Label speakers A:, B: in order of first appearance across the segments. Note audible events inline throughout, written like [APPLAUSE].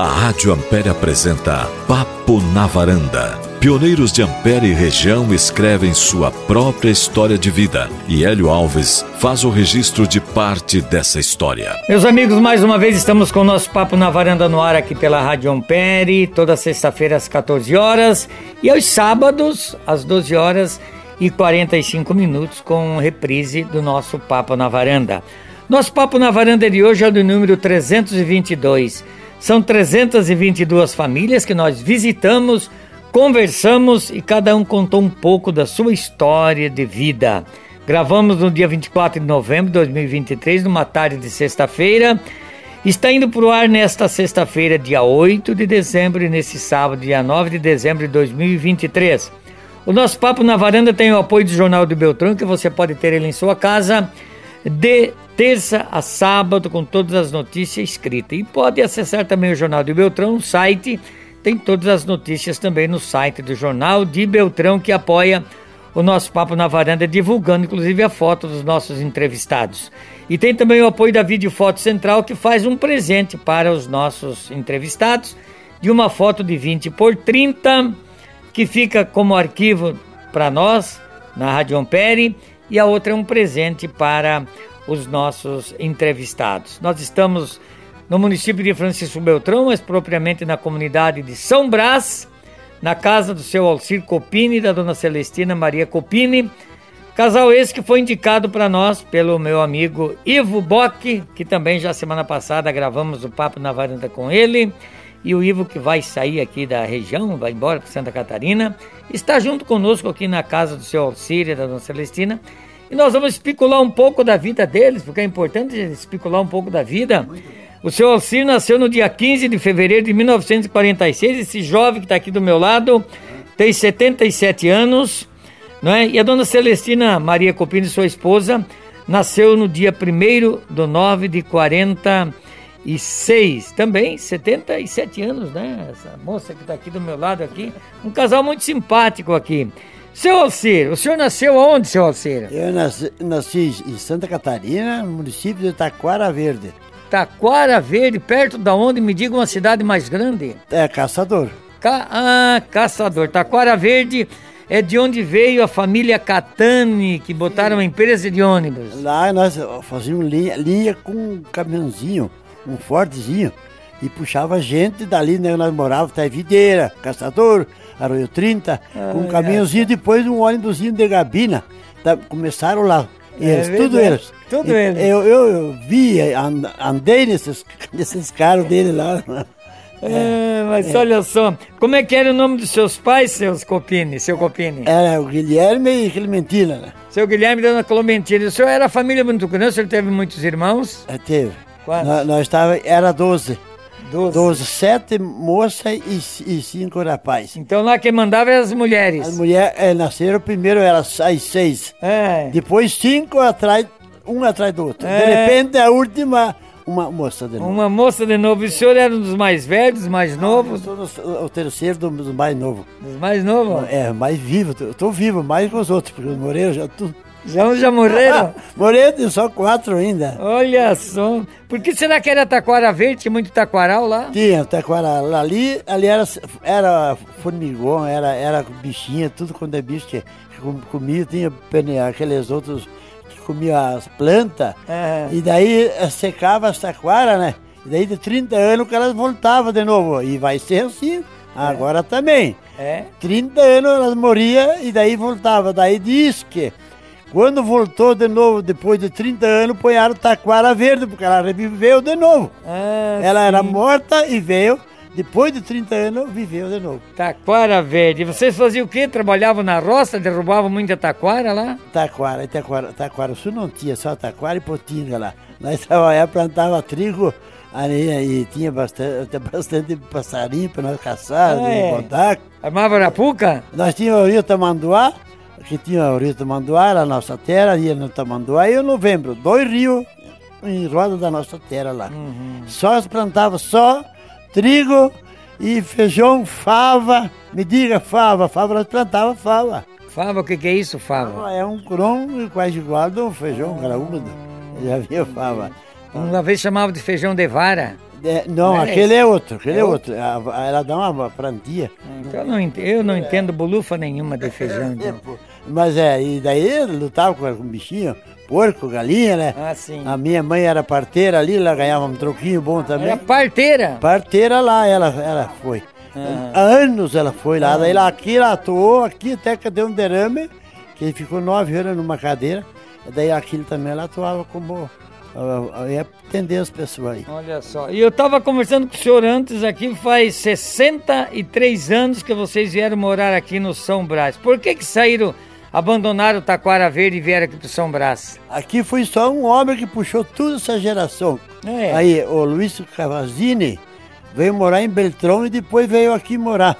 A: A Rádio Ampere apresenta Papo na Varanda. Pioneiros de Ampere e região escrevem sua própria história de vida e Hélio Alves faz o registro de parte dessa história.
B: Meus amigos, mais uma vez estamos com o nosso Papo na Varanda no ar aqui pela Rádio Ampere, toda sexta-feira às 14 horas e aos sábados às 12 horas e 45 minutos com reprise do nosso Papo na Varanda. Nosso Papo na Varanda de hoje é do número 322. São 322 famílias que nós visitamos, conversamos e cada um contou um pouco da sua história de vida. Gravamos no dia 24 de novembro de 2023, numa tarde de sexta-feira. Está indo para o ar nesta sexta-feira, dia 8 de dezembro, e nesse sábado, dia 9 de dezembro de 2023. O nosso Papo na Varanda tem o apoio do Jornal do Beltrão, que você pode ter ele em sua casa de terça a sábado com todas as notícias escritas. E pode acessar também o Jornal de Beltrão no site, tem todas as notícias também no site do Jornal de Beltrão que apoia o nosso Papo na Varanda, divulgando inclusive a foto dos nossos entrevistados. E tem também o apoio da Vídeo Foto Central que faz um presente para os nossos entrevistados de uma foto de 20 por 30 que fica como arquivo para nós na Rádio Ampere e a outra é um presente para os nossos entrevistados. Nós estamos no município de Francisco Beltrão, mas propriamente na comunidade de São Brás, na casa do seu Alcir Copini e da dona Celestina Maria Copini. Casal esse que foi indicado para nós pelo meu amigo Ivo Bock, que também já semana passada gravamos o papo na varanda com ele. E o Ivo, que vai sair aqui da região, vai embora para Santa Catarina, está junto conosco aqui na casa do seu Alcir e da dona Celestina e nós vamos especular um pouco da vida deles, porque é importante especular um pouco da vida. O seu Alcir nasceu no dia 15 de fevereiro de 1946. Esse jovem que está aqui do meu lado tem 77 anos. Não é? E a dona Celestina Maria Copini, sua esposa, nasceu no dia 1 do 9 de 46. Também 77 anos, né? Essa moça que está aqui do meu lado aqui. Um casal muito simpático aqui. Seu Alcir, o senhor nasceu onde, seu Alcir?
C: Eu nasci, nasci em Santa Catarina, no município de Taquara Verde.
B: Taquara Verde, perto da onde? Me diga uma cidade mais grande.
C: É, Caçador.
B: Ca ah, Caçador. Taquara Verde é de onde veio a família Catani, que botaram uma empresa de ônibus.
C: Lá nós fazíamos linha, linha com um caminhãozinho, um fortezinho, e puxava gente dali, né? Nós morávamos até Videira, Caçador, Arroio 30, com um caminhãozinho, depois um ônibusinho de gabina. Tá, começaram lá. É eles, é tudo eles.
B: Tudo eles.
C: Eu, eu, eu vi, andei nesses, [LAUGHS] nesses carros dele lá. [LAUGHS]
B: É, mas é. olha só, como é que era o nome dos seus pais, seus Copini, seu Copini?
C: Era o Guilherme e Clementina, né?
B: Seu Guilherme e Dona Clementina. O senhor era família muito grande, o senhor teve muitos irmãos?
C: É, teve. Quantos? Nós, nós era 12. Doze. Doze. Sete moças e, e cinco rapazes.
B: Então lá quem mandava eram as mulheres.
C: As mulheres é, nasceram primeiro, eram as seis. É. Depois cinco atrás, um atrás do outro. É. De repente a última, uma moça de novo.
B: Uma moça de novo. E o senhor era um dos mais velhos, mais novos?
C: Eu sou o terceiro dos mais novos.
B: Dos mais novos?
C: É, mais vivo. Eu tô vivo mais que os outros, porque os moreiros já tudo.
B: Já, já morreram? [LAUGHS]
C: Morreram só quatro ainda.
B: Olha só. Por que será que era taquara verde? Tinha muito taquaral lá?
C: Tinha, taquaral. Ali, ali era, era formigão, era, era bichinha, tudo quando é bicho que, comia. Tinha aqueles outros que comiam as plantas. É. E daí eh, secava as taquaras, né? E daí de 30 anos que elas voltavam de novo. E vai ser assim. Agora é. também. É. 30 anos elas morriam e daí voltava. Daí diz que quando voltou de novo, depois de 30 anos, põeram taquara verde, porque ela reviveu de novo. Ah, ela sim. era morta e veio. Depois de 30 anos, viveu de novo.
B: Taquara verde. Vocês faziam o quê? Trabalhavam na roça, derrubavam muita taquara lá?
C: Taquara, taquara, taquara. Isso não tinha só taquara e potinga lá. Nós trabalhávamos, plantava trigo ali e tinha bastante, bastante passarinho para nós caçar, ah,
B: é. Armava arapuca?
C: Nós tínhamos o rio Tamanduá, que tinha o rio Tamanduá, a nossa terra, ia no Tamanduá, e em novembro, dois rios em roda da nossa terra lá. Uhum. Só plantava só trigo e feijão, fava. Me diga fava, fava, nós plantava fava.
B: Fava, o que, que é isso, fava? fava
C: é um crom quase igual do feijão graúdo. Já viu fava.
B: Uma vez chamava de feijão de vara.
C: É, não,
B: Não é
C: aquele
B: esse?
C: é outro, aquele
B: É
C: é, outro. Ela dá uma plantia.
B: Então eu não entendo, eu não entendo bolufa nenhuma de feijão. então.
C: Mas é, e daí lutava com, com bichinho, porco, galinha, né?
B: Ah, sim.
C: A minha mãe era parteira ali, ela ganhava um troquinho bom também.
B: Era parteira.
C: Parteira lá, ela, ela foi.
B: Ah.
C: Há anos ela foi lá. Daí lá, aqui ela atuou, aqui até que deu um derrame, que ele ficou nove anos numa cadeira. Daí aquilo também ela atuava como. Ia atender as pessoas aí.
B: Olha só. E eu estava conversando com o senhor antes aqui, faz 63 anos que vocês vieram morar aqui no São Brás. Por que que saíram, abandonaram o Taquara Verde e vieram aqui pro São Brás?
C: Aqui foi só um homem que puxou toda essa geração.
B: É.
C: Aí o Luiz Cavazzini veio morar em Beltrão e depois veio aqui morar.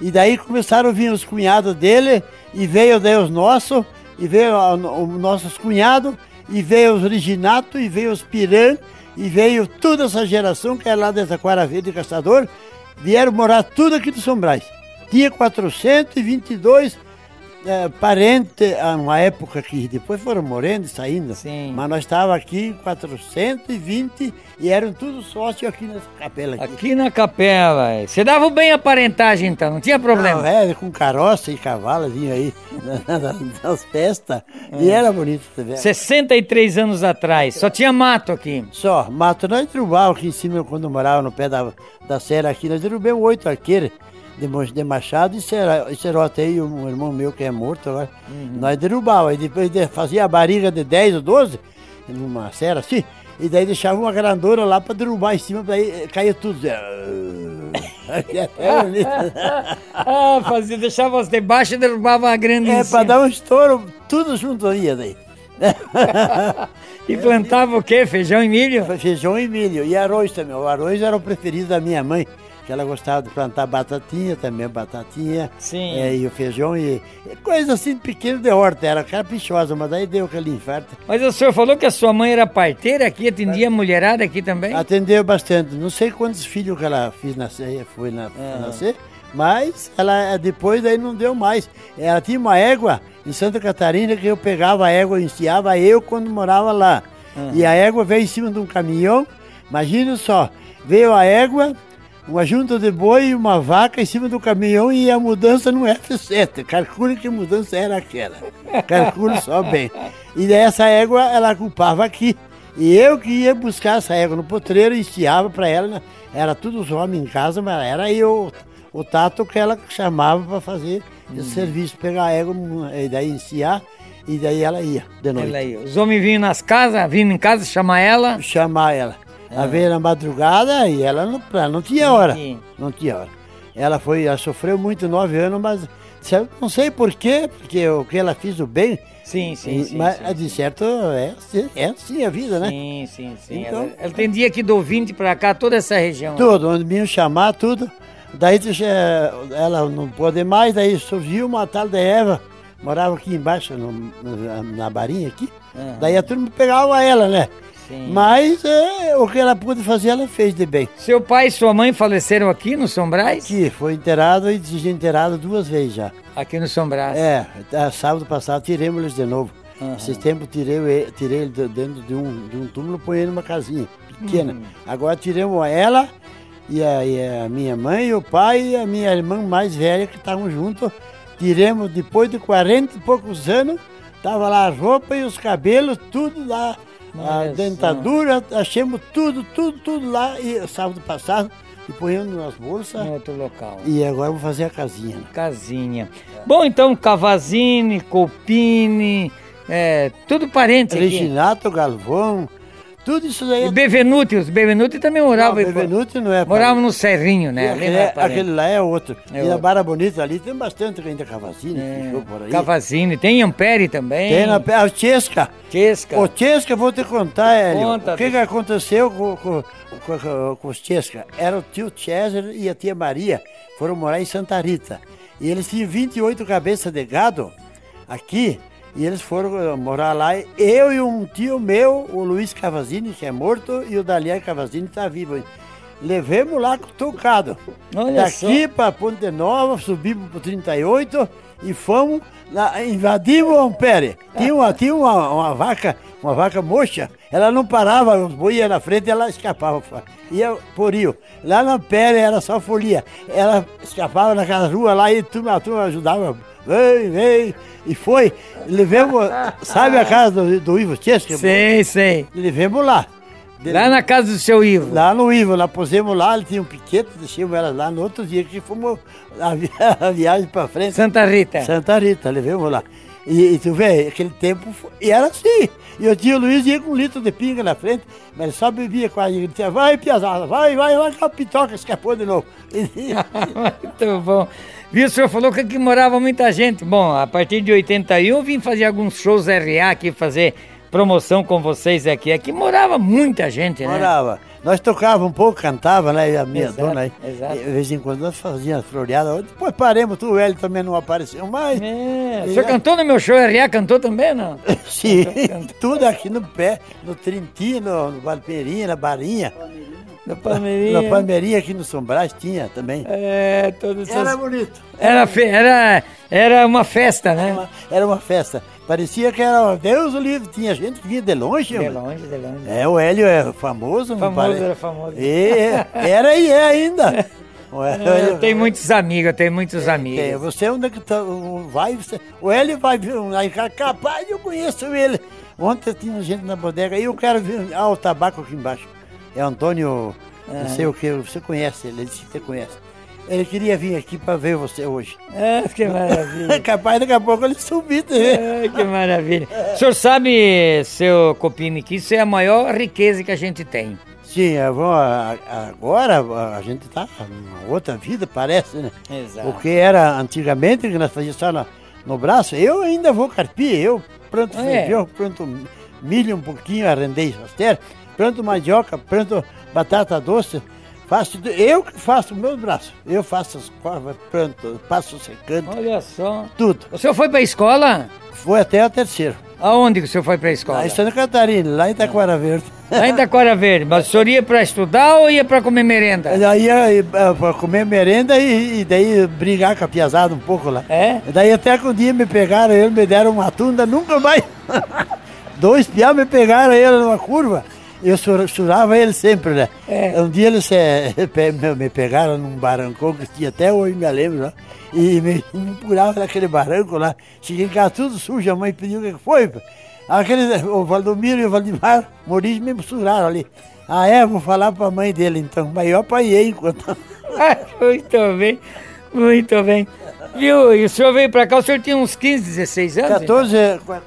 C: E daí começaram a vir os cunhados dele, e veio daí os nossos, e veio os nossos cunhados, e veio os Reginato, e veio os Piran, e veio toda essa geração que era lá dessa Taquara Verde Caçador, vieram morar tudo aqui do São Brás. Tinha 422 é, parentes, a uma época que depois foram morrendo e saindo.
B: Sim.
C: Mas nós estávamos aqui em 420 e eram tudo sócios aqui nessa capela aqui.
B: Aqui na capela. é. Você dava bem a parentagem então, não tinha problema.
C: Não, é, com carroça e cavalo vinha aí nas, festas. E era bonito também.
B: 63 anos atrás, só tinha mato aqui.
C: Só, mato, nós derrubávamos aqui em cima quando morava no pé da, da serra aqui, nós derrubamos oito arqueiros de, de machado e cera- e aí, um irmão meu que é morto agora. Nós derrubávamos, e depois de- fazia a barriga de 10 ou 12, numa serra assim, e daí deixava uma grandona lá para derrubar em cima, daí eh, caía tudo. [LAUGHS] É bonito. [LAUGHS]
B: Ah, fazia, deixava as debaixo e derrubava a grande
C: É, para dar um estouro, tudo junto aí daí. [LAUGHS]
B: E plantava o quê? Feijão e milho?
C: Feijão e milho. E arroz também. O arroz era o preferido da minha mãe, que ela gostava de plantar batatinha também, batatinha.
B: Sim.
C: É, e o feijão e, e coisa assim pequena de horta. Era caprichosa, mas daí deu aquele infarto.
B: Mas o senhor falou que a sua mãe era parteira aqui, atendia a mulherada aqui também?
C: Atendeu bastante. Não sei quantos filhos que ela fez nascer, foi na, nascer, mas ela depois daí não deu mais. Ela tinha uma égua em Santa Catarina que eu pegava a égua e ensiava eu quando morava lá. E a égua veio em cima de um caminhão. Imagina só, veio a égua, uma junta de boi e uma vaca em cima do caminhão e a mudança no F7. Calcule que mudança era aquela. Calcule só bem. E daí essa égua ela culpava aqui. E eu que ia buscar essa égua no potreiro e ensiava para ela. né? Era tudo os homens em casa, mas era eu, o tato que ela chamava para fazer esse serviço, pegar a égua e daí ensiar. E daí ela ia de noite.
B: Ela aí. Os homens vinham nas casas, vinham em casa chamar ela.
C: chamar ela. Ela veio na madrugada e ela não, ela não tinha hora.
B: Sim.
C: Não tinha hora. Ela foi, ela sofreu muito nove anos, mas não sei por quê, porque o que ela fez o bem.
B: Sim, sim, sim.
C: mas
B: sim.
C: de certo é, assim- é assim a vida, né?
B: Sim, sim, sim.
C: Então-
B: ela, ela atendia aqui do 20 pra cá, toda essa região.
C: Tudo, onde vinham chamar, tudo. Daí ela não pôde mais, daí surgiu uma tal de Eva, morava aqui embaixo, no- no- na barinha aqui.
B: Aham.
C: Daí a turma pegava ela, né?
B: Sim.
C: Mas é, o que ela pôde fazer, ela fez de bem.
B: Seu pai e sua mãe faleceram aqui no São Brás?
C: Que foi enterrado e desenterrado duas vezes já.
B: Aqui no São Brás.
C: É, tá, sábado passado tiremos eles de novo. Esses tempos tirei, ele- tirei ele de- dentro de um, de um túmulo e pôs ele numa casinha pequena. Agora tiramos ela e a, e a minha mãe, e o pai e a minha irmã mais velha que estavam juntos. Tiremos depois de 40 e poucos anos, tava lá a roupa e os cabelos, tudo lá. A dentadura, achamos tudo, tudo, tudo lá. E sábado passado, e ponhamos nas bolsas.
B: Em outro local.
C: E agora vou fazer a casinha.
B: Casinha. Bom, então, Cavazini, Copini, é, tudo parente aqui.
C: Reginato, Galvão, tudo isso daí.
B: E Bevenuti, os Bevenuti também moravam.
C: Não, Bevenuti não é
B: Moravam no Serrinho, né?
C: Aquele,
B: é
C: é- aquele lá é outro.
B: É
C: e a Barra Bonita ali tem bastante ainda Cavacini,
B: É,
C: que ficou por aí.
B: Cavazini, tem Ampere também.
C: Tem na a Chesca.
B: Chesca.
C: O Chesca, vou te contar, Hélio.
B: Conta,
C: o que, que aconteceu com, com, com, com- com os Chesca? Era o tio César e a tia Maria, foram morar em Santa Rita. E eles tinham 28 cabeças de gado aqui, e eles foram eh, morar lá. Eu e um tio meu, o Luiz Cavazini, que é morto, e o Dalian Cavazini está vivo. Levemos lá com o tocado.
B: Olha
C: Daqui para Ponte Nova, subimos para 38 e fomos, lá, invadimos o Ampere. Tinha, uma, tinha uma, uma vaca, uma vaca mocha, Ela não parava, os boi ia na frente e ela escapava. Ia por rio. Lá na pele era só folia. Ela escapava naquela rua lá e turma, a turma ajudava. Vem, vem. E foi. Levemos, sabe a casa do, do Ivo Chesca?
B: Sei, sei.
C: Levemos lá.
B: Lá na casa do seu Ivo?
C: Lá no Ivo, lá pusemos lá, ele tinha um piquete, deixamos ela lá no outro dia que fomos [LAUGHS] a, vi a viagem pra frente.
B: Santa Rita.
C: Santa Rita, levemos lá. E, e, tu vê, aquele tempo, e era assim. E o tio Luiz ia com um litro de pinga na frente, mas ele só bebia quase. Ele dizia, vai, piazada, vai, vai, vai, que a pitoca escapou de novo. [LAUGHS]
B: Muito bom. Viu, o senhor falou que aqui morava muita gente. Bom, a partir de 81 eu vim fazer alguns shows RA aqui, fazer promoção com vocês aqui. Aqui morava muita gente,
C: né? Morava. Nós tocávamos um pouco, cantava, né? E a minha
B: exato,
C: dona aí.
B: Exato.
C: De vez em quando nós fazíamos floreada. Depois paremos, tu, o Hélio também não apareceu mais.
B: É. O senhor cantou no meu show RA? Cantou também, não? [LAUGHS]
C: Sim, [LAUGHS] tudo aqui no pé, no Trintino, no Valpeirinha, na Barinha.
B: Na Palmeirinha.
C: Na Palmeirinha aqui no São Brás tinha também.
B: É, todos
C: Era bonito.
B: Era, fe... era, era uma festa, né?
C: Era uma, era uma festa. Parecia que era Deus o livre. Tinha gente que vinha de longe.
B: De longe, de longe.
C: É, o Hélio é famoso.
B: Famoso, era famoso.
C: É, era e é ainda. [LAUGHS]
B: O Hélio, eu tenho muitos amigos, eu tenho muitos amigos.
C: É, você onde é que tá, vai, você, o Hélio vai vir, capaz eu conheço ele. Ontem tinha gente na bodega e eu quero ver, ah, o tabaco aqui embaixo. É Antônio, não sei o que, você conhece ele, ele disse que você conhece. Ele queria vir aqui para ver você hoje.
B: Ah, que maravilha. [LAUGHS]
C: Capaz daqui a pouco ele subir também.
B: Ah, que maravilha. O senhor sabe, seu Copini, que isso é a maior riqueza que a gente tem.
C: Sim, agora a gente está numa outra vida, parece, né?
B: Exato.
C: Porque era antigamente que nós fazíamos só no, no braço. Eu ainda vou carpir, eu planto
B: é?
C: feijão, planto milho um pouquinho, arrendei as terras, planto mandioca, planto batata doce. Faço, eu que faço meus braços. Eu faço as corvas, planto, passo secando,
B: Olha só.
C: tudo.
B: O senhor foi pra escola?
C: Foi até a terceira.
B: Aonde que o senhor foi pra escola?
C: Lá em Santa Catarina, lá em Taquara Verde.
B: Lá em Taquara Verde. Mas o senhor ia pra estudar ou ia pra comer merenda?
C: Daí ia para comer merenda e, e daí brigar com a piazada um pouco lá.
B: É?
C: Daí até que um dia me pegaram, eles me deram uma tunda, nunca mais. [LAUGHS] Dois piá me pegaram ele numa curva. Eu sur- surava ele sempre, né?
B: É.
C: Um dia eles eh, [LAUGHS] me- pegaram num barrancão que tinha até hoje, me lembro, né? E [LAUGHS] me, me empurravam naquele barranco lá. Cheguei em casa tudo sujo, a mãe pediu o que foi. Aquele, o Valdomiro e o Valdemar Maurício me suraram ali. Ah, é? Vou falar pra mãe dele então. Mas eu apanhei enquanto. [LAUGHS]
B: muito bem, muito bem. Viu? E o senhor veio pra cá, o senhor tinha uns 15, 16 anos? então?
C: 14,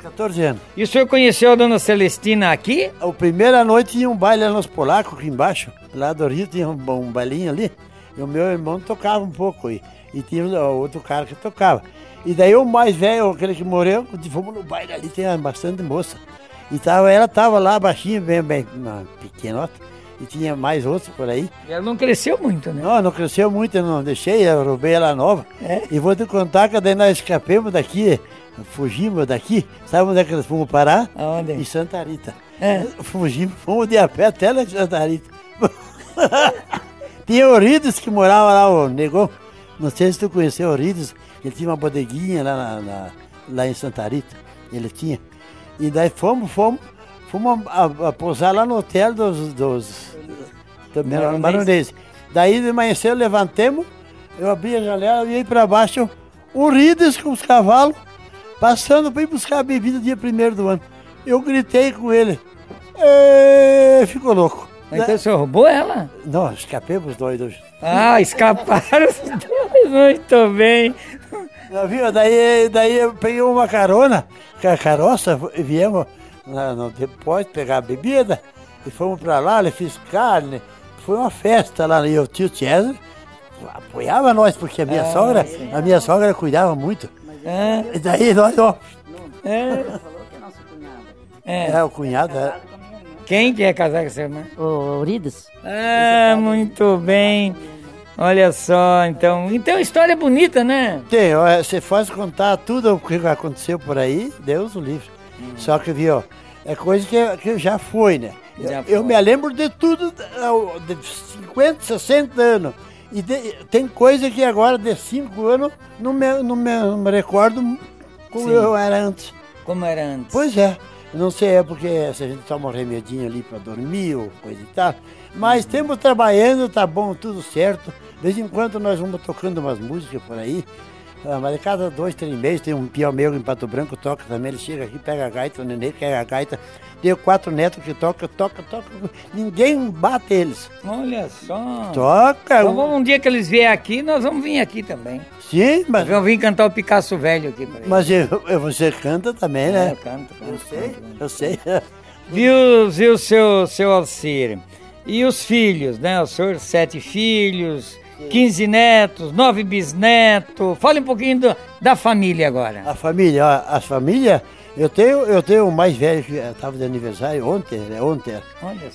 C: 14 anos.
B: E o senhor conheceu a dona Celestina aqui?
C: A primeira noite tinha um baile nos polacos aqui embaixo. Lá do Rio tinha um, um bailinho ali. E o meu irmão tocava um pouco. E, e tinha outro cara que tocava. E daí o mais velho, aquele que morreu, fomos no baile ali, tinha bastante moça. E tava, ela tava lá baixinha, bem, bem pequenota. E tinha mais outros por aí.
B: E ela não cresceu muito, né?
C: Não, não cresceu muito, eu não deixei, eu roubei ela nova.
B: É?
C: E vou te contar que daí nós escapemos daqui, fugimos daqui. Sabe onde é que nós fomos parar?
B: Aonde?
C: Em Santa Rita.
B: É.
C: Fugimos, fomos de a pé até lá em Santa Rita. [LAUGHS] Tinha o que morava lá, o Negão. Não sei se tu conheceu o ele tinha uma bodeguinha lá, na- na- lá em Santa Rita. Ele tinha. E daí fomos, fomos, fomos a, a- a pousar lá no hotel dos, dos do
B: Maronense.
C: Maronense. Daí de manhã cedo levantemos, eu abri a janela e aí para baixo o Rides com os cavalos, passando para ir buscar a bebida dia primeiro do ano. Eu gritei com ele. "Ê", ficou louco.
B: Então o senhor roubou ela?
C: Não, escapei os dois hoje.
B: Ah, escaparam os dois, muito bem.
C: Não, viu? Daí, daí eu peguei uma carona, com a carroça, e viemos no depois pegar a bebida, e fomos para lá, ele fiz carne. Foi uma festa lá, e o tio César apoiava nós, porque a minha
B: Ah,
C: sogra,
B: sim.
C: a minha sogra cuidava muito.
B: É,
C: E daí nós, ó,
B: é, é.
C: é, o cunhado, é,
B: Quem que é casar com seu irmão?
D: O Eurides?
B: Ah, muito bem. Olha só, então. Então, história bonita, né?
C: Tem, ó, você faz contar tudo o que aconteceu por aí, Deus o livre.
B: Hum.
C: Só que, viu, é coisa que, que já foi, né? Eu- eu, me lembro de tudo ah, de 50, 60 anos. E de- tem coisa que agora, de 5 anos, não me, não me, não me recordo como
B: Sim.
C: eu era antes.
B: Como era antes.
C: Pois é. Não sei é porque se a gente toma um remedinho ali para dormir ou coisa e tal. Mas temos trabalhando, tá bom, tudo certo. De vez em quando nós vamos tocando umas músicas por aí. Ah, mas a cada dois, três meses tem um pião meu em Pato Branco, toca também. Ele chega aqui, pega a gaita, o neném pega a gaita. Tenho quatro netos que tocam, toca, toca. Ninguém bate eles.
B: Olha só.
C: Toca.
B: Então, vamos, um dia que eles vierem aqui, nós vamos vir aqui também.
C: Sim, mas.
B: Vamos vir cantar o Picasso Velho aqui pra eles.
C: Mas eu, eu- você canta também, né?
B: É, eu canto, canto,
C: Eu sei,
B: canto, canto.
C: eu sei.
B: Viu, viu seu, seu Alcir? E os filhos, né? O senhor, sete filhos, 15 netos, nove bisnetos. Fale um pouquinho do- da família agora.
C: A família, ó, as famílias, eu tenho, eu tenho o mais velho que estava de aniversário ontem, né, ontem.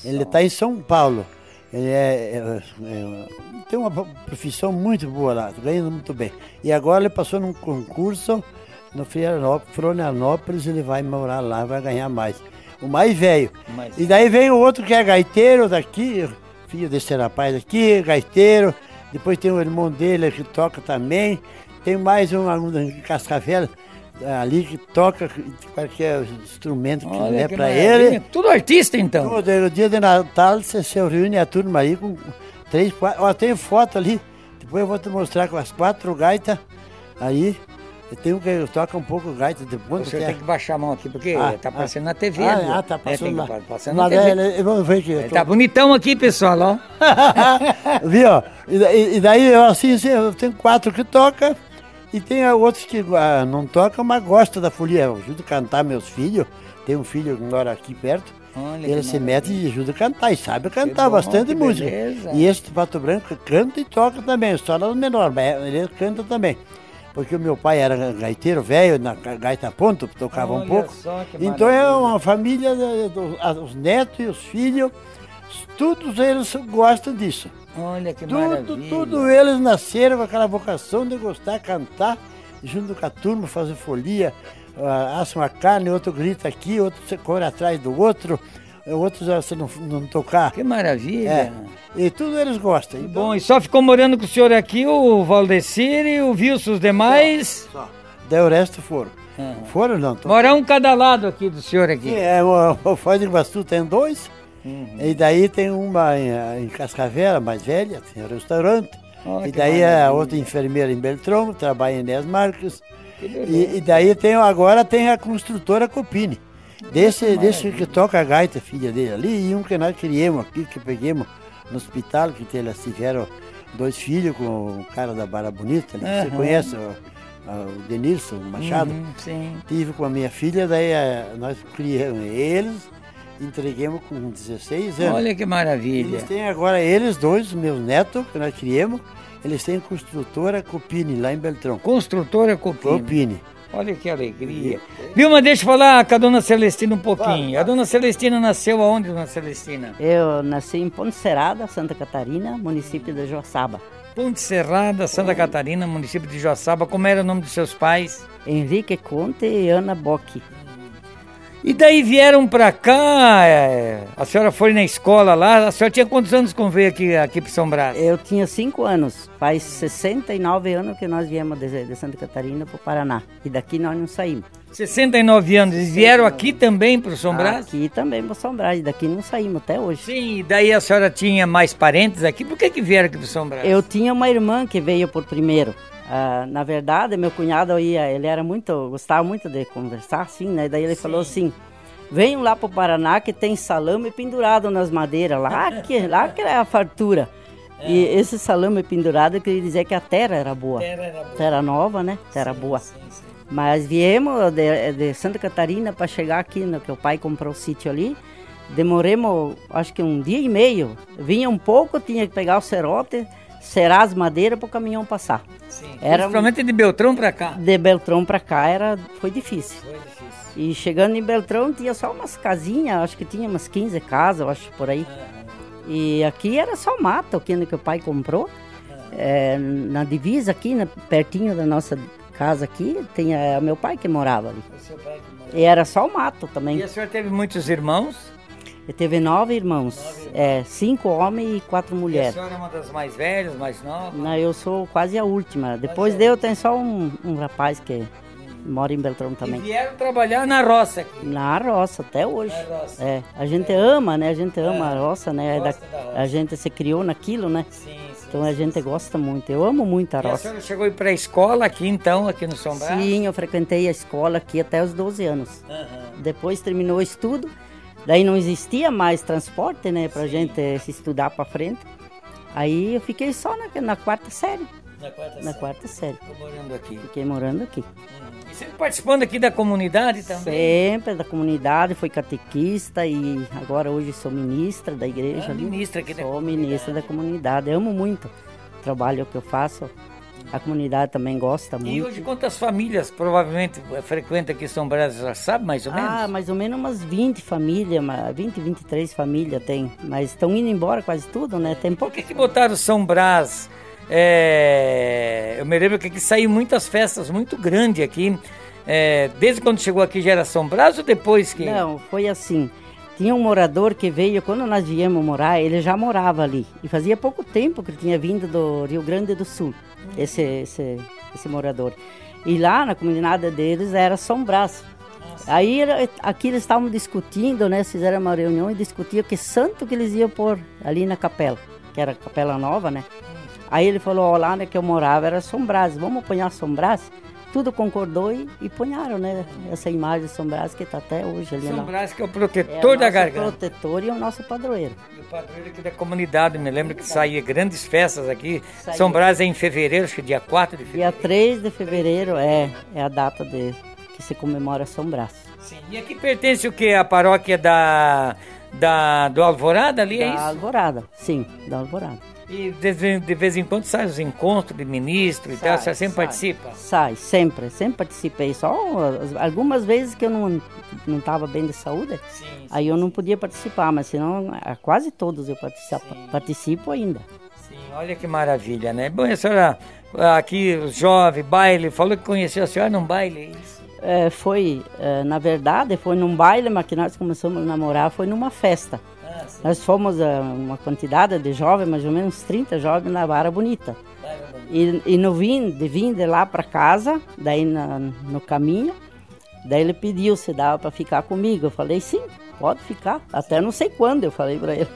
C: Ele está em São Paulo. Ele é, é- é- tem uma profissão muito boa lá, tá ganhando muito bem. E agora ele passou num concurso no Florianópolis ele vai morar lá, vai ganhar mais. O mais velho.
B: Mais
C: E daí vem o outro que é gaiteiro daqui, filho desse rapaz aqui, gaiteiro. Depois tem o irmão dele que toca também. Tem mais um aluno em Cascavel ali que toca qualquer instrumento que
B: Olha
C: der
B: que
C: para ele.
B: Tudo artista, então.
C: Todo no dia de Natal você se reúne a turma aí com três, quatro. Ó, tem foto ali. Depois eu vou te mostrar com as quatro gaitas aí. Eu tenho que toca um pouco gaita de ponto
B: senhor
C: que
B: tem
C: é.
B: que baixar a mão aqui, porque
C: Ah,
B: tá
C: ah.
B: passando na TV.
C: Ah,
B: viu?
C: ah, tá
B: É,
C: passando
B: tem
C: lá.
B: que pa- passando na TV.
C: é, vamos ver aqui. tô-
B: tá bonitão aqui, pessoal, ó. [LAUGHS]
C: Viu? E, daí- e daí eu assim, assim, eu tenho quatro que tocam e tem outros que ah, não tocam, mas gostam da folia. Eu ajudo a cantar meus filhos. Tem um filho que mora aqui perto.
B: Olha
C: ele se mete e ajuda a cantar, e sabe cantar
B: bom,
C: bastante música.
B: beleza.
C: E esse do Pato Branco canta e toca também, só nas menor, mas ele canta também. Porque o meu pai era gaiteiro velho, na ga- gaita ponto, tocava um
B: Olha
C: pouco.
B: só que
C: Então é uma família, a- os netos e os filhos, todos eles gostam disso.
B: Olha que
C: Tudo,
B: maravilha.
C: tudo eles nasceram com aquela vocação de gostar, cantar, junto com a turma, fazer folia, ah, assa uma carne, outro grita aqui, outro corre atrás do outro, outros já se não, não tocar.
B: Que maravilha.
C: É, e tudo eles gostam. Então,
B: Bom, e só ficou morando com o senhor aqui o Valdecir e o Wilson, os demais.
C: só. Daí o resto foram.
B: Aham.
C: Foram não? Tô...
B: Morar um cada lado aqui do senhor aqui.
C: É, o, o Foz Iguaçu tem dois,
B: Uhum.
C: e daí tem uma em, em Cascavel, mais velha, tem um restaurante.
B: Olha
C: e daí a
B: maravilha.
C: outra enfermeira em Beltrão, trabalha em.
B: Que beleza.
C: E, e daí tem, agora tem a construtora Copini. Desse, desse que toca a gaita, filha dele ali, e um que nós criamos aqui, que pegamos no hospital, que eles tiveram dois filhos com o cara da Barra Bonita, ali, que você conhece, o, o Denilson Machado.
B: Uhum, sim.
C: Tive com a minha filha, daí eh, nós criamos eles, entregamos com 16 anos.
B: Olha que maravilha.
C: Eles têm agora, eles dois, meus netos, que nós criamos, eles têm construtora Copini, lá em Beltrão.
B: Construtora Copini.
C: Copini.
B: Olha que alegria. Vilma, deixa eu falar com a dona Celestina um pouquinho. A dona Celestina nasceu aonde, dona Celestina?
D: Eu nasci em Ponte Serrada, Santa Catarina, município de Joaçaba.
B: Ponte Serrada, Santa Catarina, município de Joaçaba. Como era o nome dos seus pais?
D: Henrique Conte e Ana Bock.
B: E daí vieram pra cá, é, a senhora foi na escola lá, a senhora tinha quantos anos quando veio aqui, aqui para São Brás?
D: Eu tinha 5 anos, faz 69 anos que nós viemos de, de Santa Catarina para o Paraná. E daqui nós não saímos.
B: 69 anos, eles vieram aqui também para São Brás?
D: Aqui também para São Brás, e daqui não saímos até hoje.
B: Sim, e daí a senhora tinha mais parentes aqui, por que que vieram aqui para São Brás?
D: Eu tinha uma irmã que veio por primeiro. Ah, na verdade, meu cunhado ia, ele era muito, gostava muito de conversar, assim, né? Daí ele falou assim: venham lá pro Paraná que tem salame pendurado nas madeiras, lá que, lá que é a fartura. E esse salame pendurado queria dizer que a terra era boa.
B: Terra era boa.
D: Terra nova, né? Terra boa.
B: Sim, sim.
D: Mas viemos de, de Santa Catarina para chegar aqui, no que o pai comprou o sítio ali. Demoremos, acho que um dia e meio. Vinha um pouco, tinha que pegar o cerote, serar as madeiras para o caminhão passar.
B: Sim.
D: Era-
B: Principalmente de Beltrão para cá.
D: De Beltrão para cá era, foi difícil.
B: Foi difícil.
D: E chegando em Beltrão tinha só umas casinhas, acho que tinha umas 15 casas, eu acho, por aí. E aqui era só mato, aqui que o pai comprou. É, na divisa aqui, né, pertinho da nossa casa aqui, tem é, meu pai que morava ali.
B: O seu pai que morou.
D: E era só mato também.
B: E a senhora teve muitos irmãos?
D: Ele teve nove irmãos, é, cinco homens e quatro
B: E a
D: mulheres.
B: senhora é uma das mais velhas, mais novas?
D: Não, eu sou quase a última. Depois de eu tem só um, um rapaz que mora em Beltrão também. E
B: vieram trabalhar na roça aqui.
D: Na roça, até hoje. Na roça. É, a gente é. ama, né? A gente ama é. a roça, né? Da, roça. A gente se criou naquilo, né? Sim, sim. Então a gente gosta muito. Eu amo muito a roça. E a
B: senhora chegou para a escola aqui então, aqui no São Brás?
D: Sim, eu frequentei a escola aqui até os 12 anos. Uhum. Depois terminou o estudo. Daí não existia mais transporte, né? Pra sim. gente se estudar para frente. Aí eu fiquei só na, na quarta série.
B: Na quarta
D: na
B: série.
D: quarta série.
B: Ficou morando aqui.
D: Fiquei morando aqui.
B: Hum. E sempre participando aqui da comunidade também?
D: Sempre da comunidade, fui catequista e agora hoje sou ministra da igreja. Ah,
B: ministra aqui
D: Sou ministra da comunidade. amo muito o trabalho que eu faço. A comunidade também gosta muito.
B: E hoje quantas famílias provavelmente frequentam aqui São Brás, já sabe mais ou menos?
D: Ah, mais ou menos umas 20 famílias, 20, 23 famílias tem. Mas estão indo embora quase tudo, né? Tem
B: pouco. Por que, que botaram São Brás é, eu me lembro que aqui saiu muitas festas muito grandes aqui. É, desde quando chegou aqui já era São Brás ou depois que?
D: Não, foi assim. Tinha um morador que veio, quando nós viemos morar, ele já morava ali. E fazia pouco tempo que ele tinha vindo do Rio Grande do Sul, esse, esse, esse morador. E lá na comunidade deles era São Brás. Aí aqui eles estavam discutindo, né? Fizeram uma reunião e discutiam que santo que eles iam pôr ali na capela, que era a capela nova, né? Aí ele falou, ó, lá onde que eu morava era São Brás, vamos apanhar São Brás? Tudo concordou e, e punharam, né? Essa imagem de São Brás que está até hoje ali.
B: São Brás que é o protetor é da garganta.
D: o protetor e o nosso padroeiro.
B: E o padroeiro aqui da comunidade, me lembro que saía grandes festas aqui. Saía. São Brás é em fevereiro, acho que dia 4 de fevereiro.
D: Dia 3 de fevereiro é, é a data de, que se comemora São Brás.
B: Sim. E aqui pertence o que? A paróquia da, da, do Alvorada ali,
D: da
B: é isso?
D: Da Alvorada, sim, da Alvorada.
B: E de, de, vez em quando sai os encontros de ministro e sai, tal, você sempre sai, participa?
D: Sai, sempre, sempre participei. Só algumas vezes que eu não não estava bem de saúde, sim, sim, aí eu não podia participar, mas senão quase todos eu participo, participo ainda.
B: Sim, olha que maravilha, né? Bom, a senhora, aqui, jovem, baile, falou que conheceu a senhora num baile, é isso?
D: É, foi, é, na verdade, foi num baile, mas que nós começamos a namorar, foi numa festa. Nós fomos uh, uma quantidade de jovens, mais ou menos 30 jovens na Vara Bonita. E, e no vim, de vim de lá para casa, daí na, no caminho, daí ele pediu se dava para ficar comigo. Eu falei, sim, pode ficar. Até não sei quando eu falei para ele.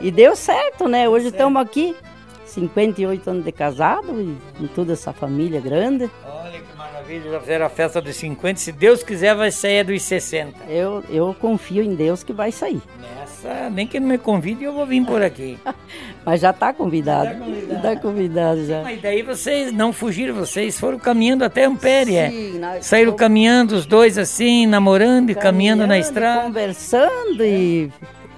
D: E deu certo, né? Hoje estamos aqui, 58 anos de casado e com toda essa família grande.
B: Olha que maravilha, já fizeram a festa dos 50. Se Deus quiser, vai sair dos 60.
D: Eu, eu confio em Deus que vai sair.
B: Nem que não me convide, eu vou vir por aqui. [LAUGHS]
D: Mas já está convidado. Está convidado. Tá convidado já.
B: Mas daí vocês não fugiram, vocês foram caminhando até Ampere. É? Sim, Saíram caminhando os dois assim, namorando e caminhando, na estrada.
D: Conversando e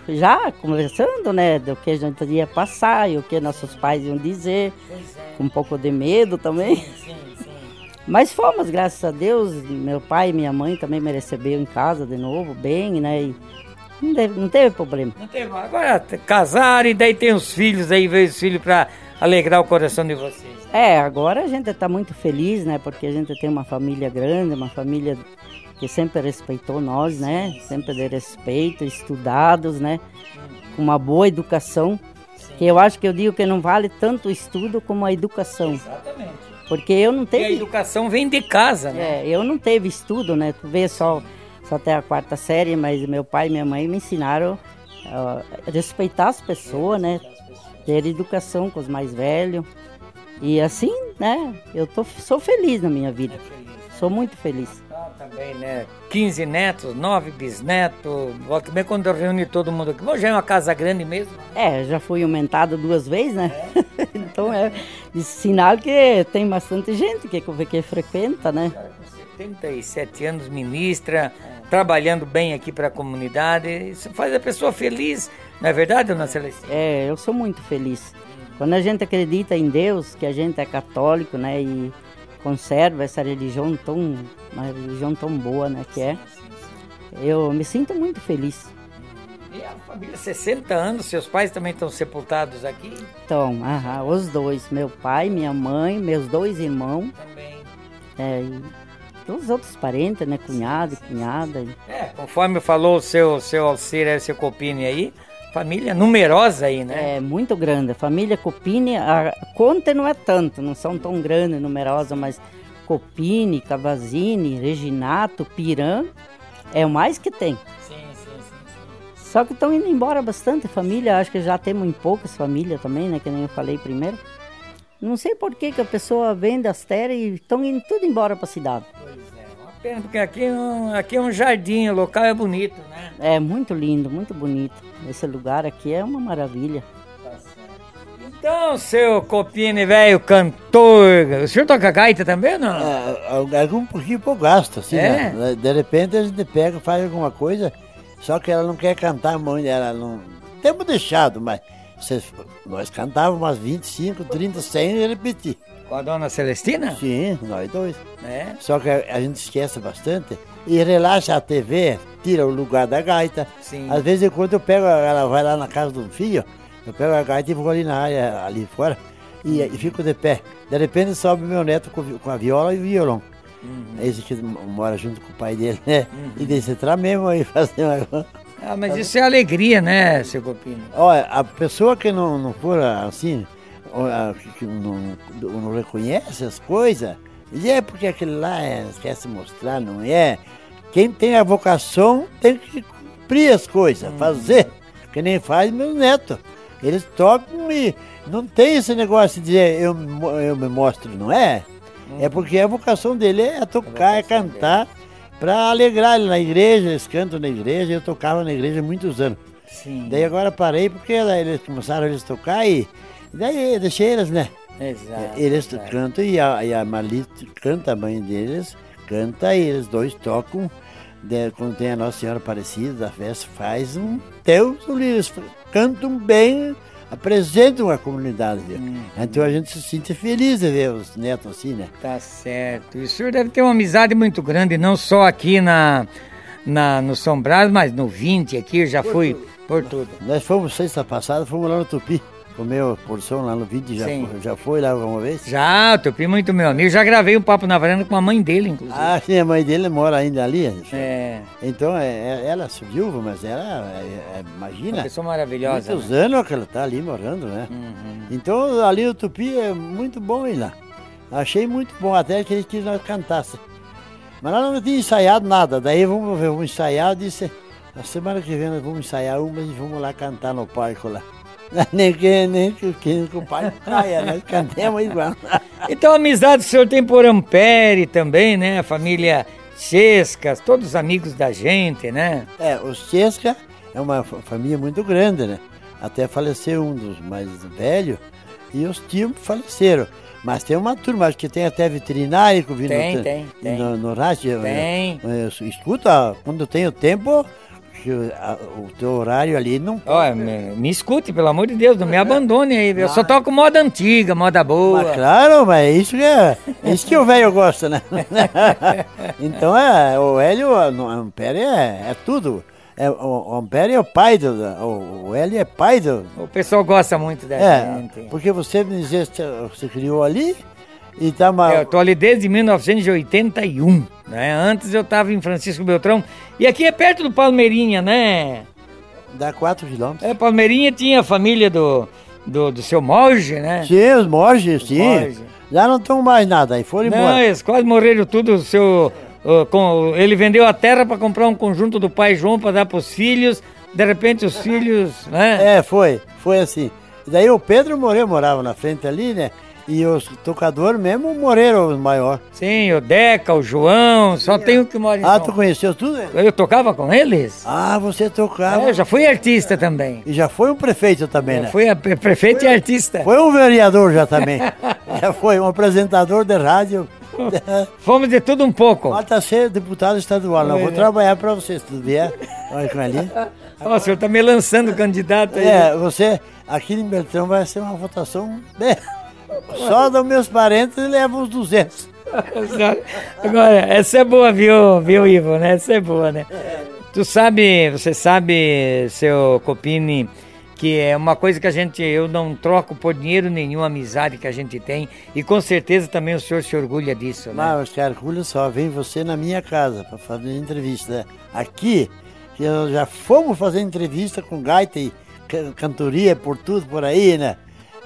D: já conversando, né, do que a gente ia passar e o que nossos pais iam dizer, é. com um pouco de medo também. Sim, sim, sim. [LAUGHS] Mas fomos, graças a Deus, meu pai e minha mãe também me receberam em casa de novo, bem, né, e não teve, não teve problema.
B: Não teve, agora casaram e daí tem os filhos, aí veio os filhos para alegrar o coração de vocês.
D: É, agora a gente está muito feliz, né, porque a gente tem uma família grande, uma família que sempre respeitou nós, né? Sempre de respeito, estudados, né? Com uma boa educação. Que eu acho que eu digo que não vale tanto o estudo como a educação.
B: Exatamente.
D: Porque eu não teve.
B: E a educação vem de casa, né?
D: É, eu não teve estudo, né? Tu vê só, só até a quarta série, mas meu pai e minha mãe me ensinaram a respeitar as pessoas, né? Ter educação com os mais velhos. E assim, né? Eu tô, sou feliz na minha vida. Sou muito feliz
B: também, né? 15 netos, 9 bisnetos. Volta bem quando eu reúne todo mundo aqui. Bom, já é uma casa grande mesmo.
D: É, já fui aumentado duas vezes, né? É. [LAUGHS] então é sinal que tem bastante gente que, que frequenta, né?
B: com 77 anos, ministra, é. Trabalhando bem aqui para a comunidade. Isso faz a pessoa feliz, não é verdade, dona Celestina?
D: É, eu sou muito feliz. Quando a gente acredita em Deus, que a gente é católico, né? E conserva essa religião tão, uma religião tão boa, né, que é. Eu me sinto muito feliz.
B: E a família, 60 anos, seus pais também estão sepultados aqui?
D: Estão, os dois, meu pai, minha mãe, meus dois irmãos. Também. É, e todos os outros parentes, né, cunhado cunhada.
B: É, conforme falou o seu, seu Alcir, seu Copini aí, Família numerosa aí, né?
D: É, muito grande. A família Copini, a conta não é tanto, não são tão grandes, numerosas, mas Copini, Cavazini, Reginato, Piran, é o mais que tem.
B: Sim, sim, sim. sim.
D: Só que estão indo embora bastante família, acho que já temos em poucas famílias também, né, que nem eu falei primeiro. Não sei por que, que a pessoa vende as terras e estão indo tudo embora para a cidade.
B: Pois é, uma pena, porque aqui é, um, aqui é um jardim, o local é bonito, né?
D: É muito lindo, muito bonito. Esse lugar aqui é uma maravilha.
B: Então, seu Copini, velho, cantor, o senhor toca gaita também ou não?
C: É, algum pouquinho eu gosto, assim,
B: É?
C: né? De repente a gente pega, faz alguma coisa, só que ela não quer cantar muito, ela não... Temos deixado, mas nós cantávamos umas 25, 30, 100 repetir.
B: Com a dona Celestina?
C: Sim, nós dois.
B: É.
C: Só que a, a gente esquece bastante e relaxa a TV, tira o lugar da gaita.
B: Sim.
C: Às vezes, quando eu pego, ela vai lá na casa do filho, eu pego a gaita e vou ali na área, ali fora, e, e fico de pé. De repente sobe meu neto com, com a viola e o violão. Esse que mora junto com o pai dele, né? E disse, entrar mesmo aí [LAUGHS] fazer uma...
B: Ah, mas isso é alegria, né, seu Copini?
C: Olha, a pessoa que não, não for assim, que- não, não reconhece as coisas, e é porque aquele lá é, quer se mostrar, não é? Quem tem a vocação tem que cumprir as coisas, fazer. Que nem faz meus netos. Eles tocam e não tem esse negócio de dizer eu, eu me mostro, não é? É porque a vocação dele é tocar, é cantar, para alegrar ele na igreja, eles cantam na igreja, eu tocava na igreja há muitos anos.
B: Sim.
C: Daí agora parei porque eles começaram eles a tocar e daí deixei eles, né?
B: Exato.
C: Eles
B: exato.
C: cantam e a, e a Marlite canta, a mãe deles, canta e eles dois tocam. De, quando tem a Nossa Senhora Aparecida da festa, faz um Deus, eles cantam bem, apresentam a comunidade. viu? Então a gente se sente feliz de ver os netos assim, né?
B: Tá certo. E o senhor deve ter uma amizade muito grande, não só aqui na, na, no São Brás, mas no 20 aqui, eu já fui por tudo.
C: Nós fomos sexta passada, fomos lá no Tupi, comer a porção lá no 20, já,
B: Sim.
C: já foi lá alguma vez?
B: Já, o Tupi muito meu amigo, já gravei um papo na varanda com a mãe dele, inclusive.
C: Ah, sim, a mãe dele mora ainda ali.
B: É,
C: Então, é, é- ela é viúva, mas ela, é- é-
B: uma
C: imagina,
B: pessoa maravilhosa.
C: muitos
B: né?
C: anos que ela está ali morando, né?
B: Uhum.
C: Então, ali o Tupi é muito bom ir lá. Achei muito bom, até que ele quis nós cantasse. Mas nós não tínhamos ensaiado nada, daí vamos, ver, vamos ensaiar, disse, na semana que vem nós vamos ensaiar uma e vamos lá cantar no parque lá. [LAUGHS] Nem que, nem que, que, que o pai caia, nós cantemos igual. [LAUGHS]
B: Então, a amizade que o senhor tem por Ampere também, né? A família Chescas, todos os amigos da gente, né?
C: É, o Chesca é uma fa- família muito grande, né? Até faleceu um dos mais velhos e os tios faleceram. Mas tem uma turma, acho que tem até veterinário que eu vi
B: Tem,
C: no,
B: tem, tem.
C: no, no rádio.
B: Tem.
C: Eu, eu escuta, quando eu tenho tempo, o- teu horário ali não
B: Olha, me, me escute, pelo amor de Deus, não me abandone aí. Eu só toco moda antiga, moda boa.
C: Mas claro, mas é isso que, é, é isso que o velho gosta, né? [LAUGHS] então é, o Hélio, o Ampere é, é tudo. É, o, o Ampere é o pai do. O, o Hélio é pai do,
B: O pessoal gosta muito da
C: É,
B: gente.
C: porque você me dizia que você criou ali e tá uma,
B: Eu tô ali desde 1981, né? Antes eu tava em Francisco Beltrão. E aqui é perto do Palmeirinha, né?
C: dá 4 quilômetros.
B: É, Palmeirinha tinha a família do, do, do seu Morge, né?
C: Sim, os Morges, sim.
B: Morges.
C: Já não estão mais nada, aí foram
B: Não,
C: embora.
B: eles quase morreram tudo. O seu, uh, com, ele vendeu a terra para comprar um conjunto do pai João para dar para os filhos. De repente os filhos, né?
C: É, foi, foi assim. Daí o Pedro morreu, morava na frente ali, né? E os tocadores mesmo morreram os maiores.
B: Sim, o Deca, o João, só tem o que mora em
C: Ah,
B: São
C: tu conheceu tudo? né?
B: Eu tocava com eles?
C: Ah, você
B: É,
C: tocava.
B: eu já fui artista também.
C: E já foi um prefeito também, né?
B: Fui pre- prefeito e artista.
C: Foi um vereador já também. [LAUGHS] já foi um apresentador de rádio. [LAUGHS]
B: Fomos de tudo um pouco.
C: Falta ser deputado estadual. Não, vou trabalhar para você, se tu vier. Olha com ali. [LAUGHS]
B: Ó, o senhor tá me lançando candidato aí.
C: É, você, aqui em Beltrão vai ser uma votação. Só dos meus parentes leva uns 200.
B: Agora, essa é boa, viu, viu, Ivo, né? Essa é boa, né? Tu sabe, você sabe, seu Copini, que é uma coisa que a gente, eu não troco por dinheiro nenhum a amizade que a gente tem e com certeza também o senhor se orgulha disso, né?
C: Mas, cara, olha só, vem você na minha casa para fazer entrevista. Aqui, que nós já fomos fazer entrevista com gaita e ca- cantoria por tudo por aí, né?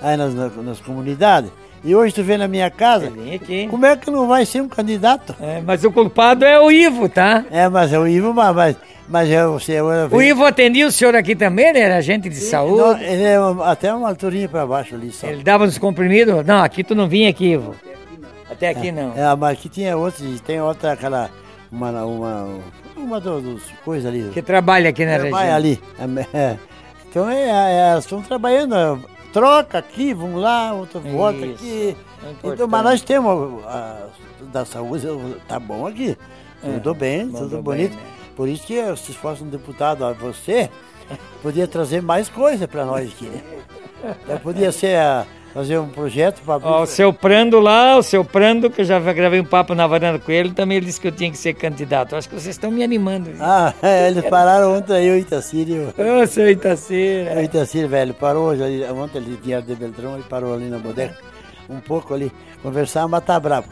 C: Aí nas, na- nas comunidades. E hoje tu vem na minha casa,
B: Vem aqui.
C: como é que não vai ser um candidato?
B: É, mas o culpado é o Ivo, tá?
C: É, mas é o Ivo, mas, mas, mas é você. Eu,
B: O Ivo atendia o senhor aqui também, ele era agente de saúde.
C: Não, ele é uma- até uma alturinha pra baixo ali só.
B: Ele dava os comprimidos? Não, aqui tu não vinha aqui, Ivo. Até aqui não.
C: É, mas aqui tinha outros, tem outra, aquela, uma, uma, uma dos coisas ali.
B: Que trabalha aqui na
C: É,
B: região.
C: vai ali. É, é. Então é, é, estão trabalhando, é, troca aqui, vão lá, outra volta
B: Isso.
C: aqui.
B: É
C: Então, mas nós temos a, da saúde, tá bom aqui. Tudo bem, tudo
B: bem,
C: bonito.
B: né?
C: Por isso que se fosse um deputado, ó, você, podia trazer mais coisa para nós aqui, né? [LAUGHS] Eu podia ser, a- fazer um projeto para
B: Ó, o seu Prando lá, o seu Prando, que eu já gravei um papo na varanda com ele, também ele disse que eu tinha que ser candidato. Acho que vocês estão me animando. viu?
C: Ah, [LAUGHS] é, eles pararam ontem aí, o Itacílio.
B: Ô, seu
C: O
B: Itacira.
C: Itacílio, velho, parou hoje ali, ontem ele tinha de Beltrão, ele parou ali na bodega, um pouco ali, conversar, mas tá bravo.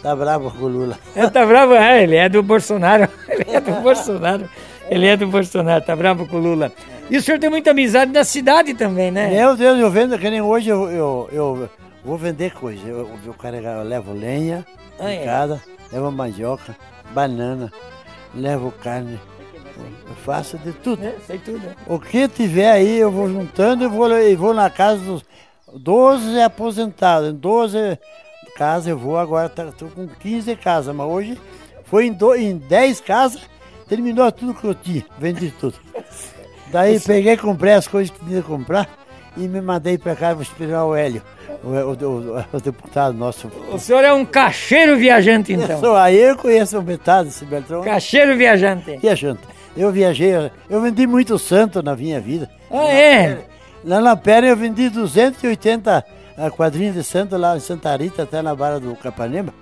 C: Tá bravo com o Lula.
B: Ele [LAUGHS] tá bravo, é, ele é do Bolsonaro. [LAUGHS] Ele é do Bolsonaro. Ele é do Bolsonaro, tá bravo com o Lula. E o senhor tem muita amizade na cidade também, né?
C: Meu Deus, eu vendo, que nem hoje eu, eu, eu vou vender coisa. Eu, eu, carregar, eu levo lenha,
B: Ah, é?
C: picada, levo mandioca, banana, levo carne. Eu faço de tudo.
B: É, sei tudo.
C: O que tiver aí, eu vou juntando e vou, e vou na casa dos 12 aposentados. Em 12 casas eu vou agora, estou com 15 casas, mas hoje foi em, do, em 10 casas, terminou tudo que eu tinha, vendi tudo. [LAUGHS] Daí peguei, comprei as coisas que tinha que comprar e me mandei para cá, esperar o Hélio, o, o, o- o deputado nosso.
B: O senhor é um cacheiro viajante, então.
C: Só aí eu conheço metade desse Beltrão.
B: Cacheiro viajante.
C: Viajante. Eu viajei, eu vendi muito santo na minha vida.
B: Ah, é?
C: Lá na Pera eu vendi 280 ah, quadrinhos de santo lá em Santa Rita, até na Barra do Capanema.